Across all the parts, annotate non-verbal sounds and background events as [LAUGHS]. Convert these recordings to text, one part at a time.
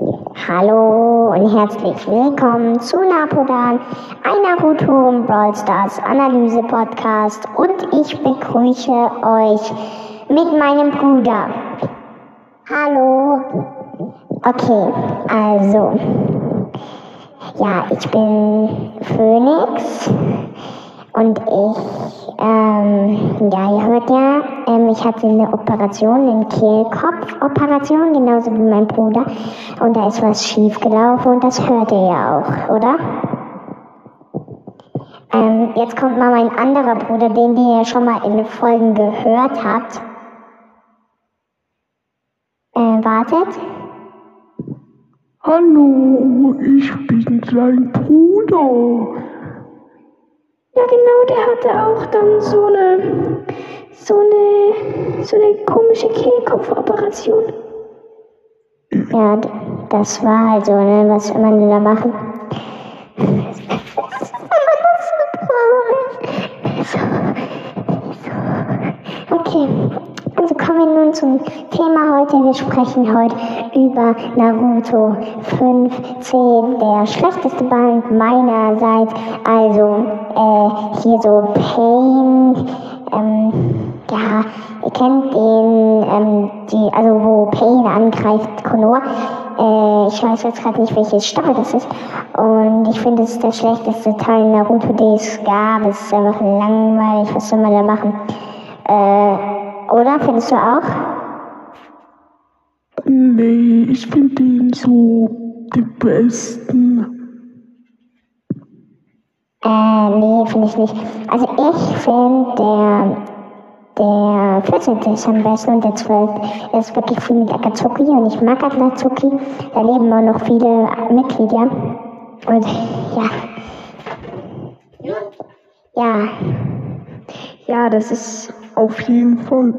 Hallo und herzlich willkommen zu Napodan, ein Naruto und Brawl Stars Analyse Podcast und ich begrüße euch mit meinem Bruder. Hallo. Okay, also, ja, ich bin Phoenix und ich, ähm, ja, ihr hört ja, ähm, ich hatte eine Operation, eine Kehlkopfoperation, genauso wie mein Bruder. Und da ist was schiefgelaufen und das hört ihr ja auch, oder? Ähm, jetzt kommt mal mein anderer Bruder, den ihr ja schon mal in den Folgen gehört habt. Äh, wartet. Hallo, ich bin sein Bruder. Ja, genau, der hatte auch dann so eine, so eine, so eine komische Kehlkopfoperation. Ja, das war halt so, ne, was immer die da machen. [LAUGHS] Okay, kommen wir nun zum Thema heute. Wir sprechen heute über Naruto 15, der schlechteste Band meinerseits. Also äh, hier so Pain, ähm, ja, ihr kennt den, ähm, die, also wo Pain angreift, Konoha. Äh, ich weiß jetzt gerade nicht, welche Staffel das ist. Und ich finde, es ist der schlechteste Teil Naruto, den es gab. Es ist einfach langweilig, was soll man da machen? Äh, oder? Findest du auch? Nee, ich finde ihn so den besten. Äh, nee, finde ich nicht. Also ich finde der, der 14. ist am besten und der 12. Er ist wirklich viel mit Akatsuki und ich mag Akatsuki. Da leben auch noch viele Mitglieder. Und ja. Ja. Ja, das ist Auf jeden Fall.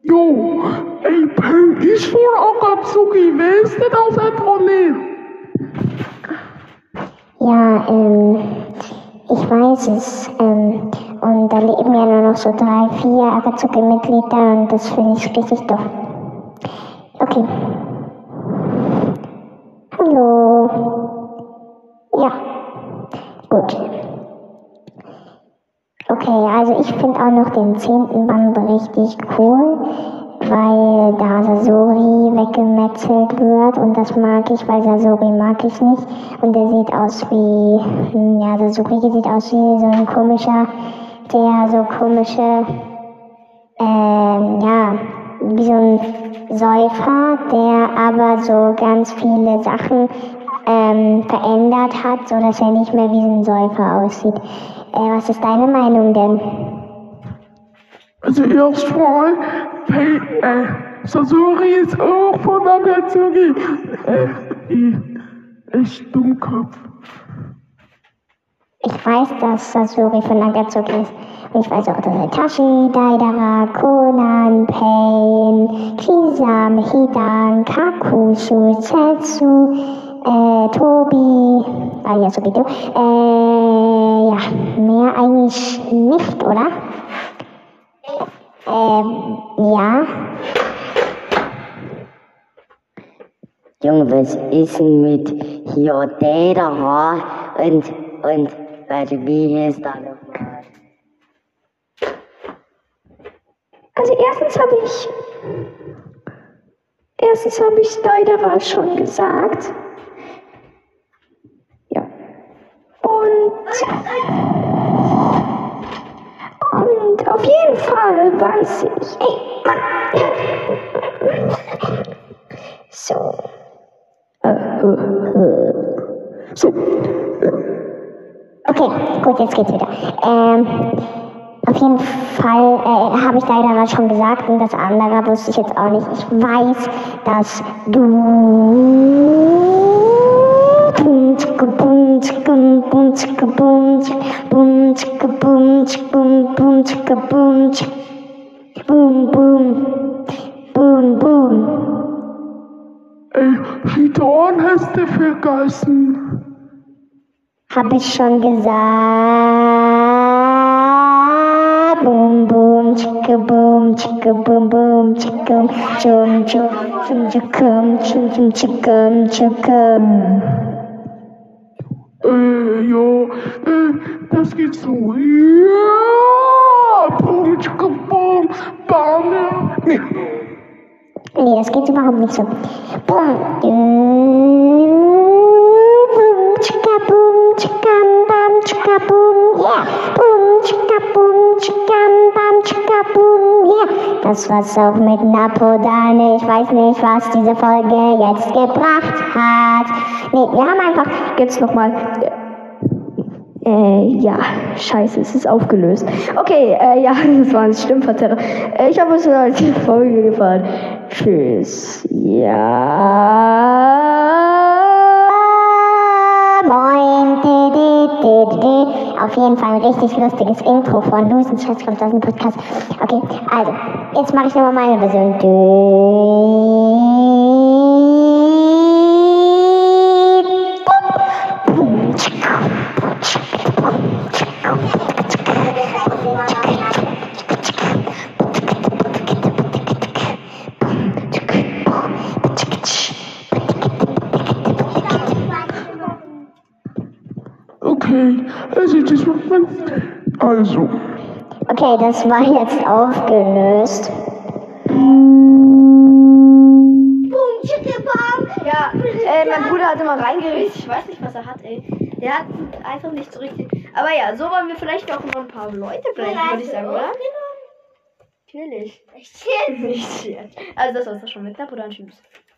Jo, ey, Peng, ich wohl Akatsuki. Wer ist denn das etwa nicht? Ja, ähm, ich weiß es. Ähm, und da leben ja nur noch so drei, vier Akatsuki-Mitglieder und das finde ich richtig doof. Okay. Hallo. Ja. Gut. Okay, also ich finde auch noch den zehnten Band richtig cool, weil da Sasori weggemetzelt wird und das mag ich, weil Sasori mag ich nicht und der sieht aus wie, hm, ja, Sasori sieht aus wie so ein komischer, der so komische, ähm, ja, wie so ein Säufer, der aber so ganz viele Sachen ähm, verändert hat, so dass er nicht mehr wie so ein Säufer aussieht. Äh, was ist deine Meinung denn? Also erstmal, Peng, äh, Sasori ist auch von Akatsuki. Äh, eh, echt Dummkopf. Ich weiß, dass Sasori von Nagatsuki ist. Und ich weiß auch, dass Itachi, Daidara, Conan, Pain, Kisame, Hidan, Kakushu, Setsu, äh, Tobi, du, äh, mehr eigentlich nicht, oder? Ähm, ja. Junge, was ist denn mit hier Data und, und, warte, wie heißt da nochmal? Also erstens habe ich erstens habe ich Daidawa schon gesagt. Ja. Und und auf jeden Fall weiß ich. Ey, Mann! So. So, Okay, gut, jetzt geht's wieder. Ähm, auf jeden Fall äh, habe ich leider schon gesagt und das andere wusste ich jetzt auch nicht. Ich weiß, dass du Boom, boom, boom, boom. ey, Hidan hast du vergessen. Hab ich schon gesagt. boom boom chicka boom chicka boom boom chicka chum chum chum chickum chum chum chickum chickum. Äh, ja, äh, das geht so. Ja, tschicka, boom, bam, ja. Nee, Nee, das geht überhaupt nicht so. Boom, chicka, boom, chickam, bam, chicka, boom, yeah. Boom, chicka, boom, chickam, bam, chicka, boom, yeah. Das war's auch mit Napodan. Ich weiß nicht, was diese Folge jetzt gebracht hat. Nee, wir haben einfach Jetzt nochmal. Äh, ja, scheiße, es ist aufgelöst. Okay, äh, ja, [LAUGHS] das war ein Stimmverzerrer. Äh, ich hoffe, es die Folge gefallen. Tschüss. Ja. Moin, di, di. Auf jeden Fall ein richtig lustiges Intro von Lusen Schatz kommt aus dem Podcast. Okay, also, jetzt mache ich nochmal meine Version. Okay, also das macht man. Also, Okay, das war jetzt aufgelöst. Ja, äh, mein Bruder hat immer reingeredet. Ich weiß nicht, was er hat, ey. Der hat einfach nicht so richtig. Aber ja, so wollen wir vielleicht auch noch ein paar Leute bleiben, würde ich sagen, oder? Natürlich. Nicht [LAUGHS] Also, das war's doch schon mit Napoleon. Tschüss.